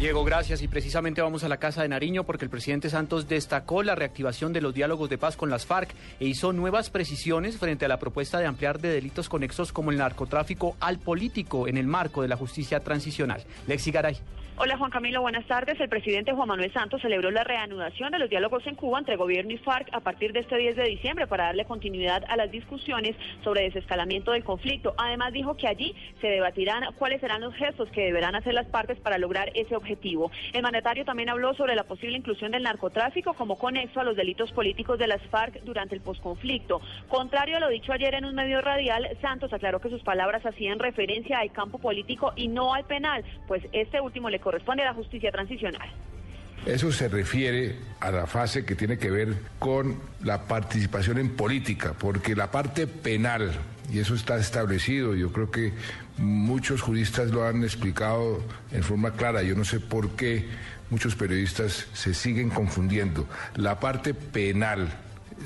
Diego, gracias. Y precisamente vamos a la Casa de Nariño porque el presidente Santos destacó la reactivación de los diálogos de paz con las FARC e hizo nuevas precisiones frente a la propuesta de ampliar de delitos conexos como el narcotráfico al político en el marco de la justicia transicional. Lexi Garay. Hola Juan Camilo, buenas tardes. El presidente Juan Manuel Santos celebró la reanudación de los diálogos en Cuba entre gobierno y FARC a partir de este 10 de diciembre para darle continuidad a las discusiones sobre desescalamiento del conflicto. Además dijo que allí se debatirán cuáles serán los gestos que deberán hacer las partes para lograr ese objetivo. El mandatario también habló sobre la posible inclusión del narcotráfico como conexo a los delitos políticos de las FARC durante el posconflicto. Contrario a lo dicho ayer en un medio radial, Santos aclaró que sus palabras hacían referencia al campo político y no al penal, pues este último le corresponde a la justicia transicional. Eso se refiere a la fase que tiene que ver con la participación en política, porque la parte penal, y eso está establecido, yo creo que muchos juristas lo han explicado en forma clara, yo no sé por qué muchos periodistas se siguen confundiendo. La parte penal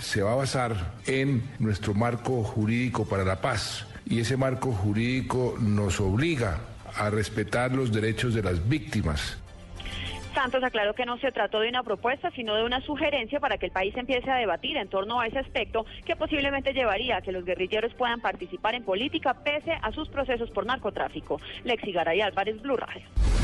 se va a basar en nuestro marco jurídico para la paz, y ese marco jurídico nos obliga a respetar los derechos de las víctimas. Santos aclaró que no se trató de una propuesta, sino de una sugerencia para que el país empiece a debatir en torno a ese aspecto que posiblemente llevaría a que los guerrilleros puedan participar en política pese a sus procesos por narcotráfico. Lexi Garay Álvarez, Blue Radio.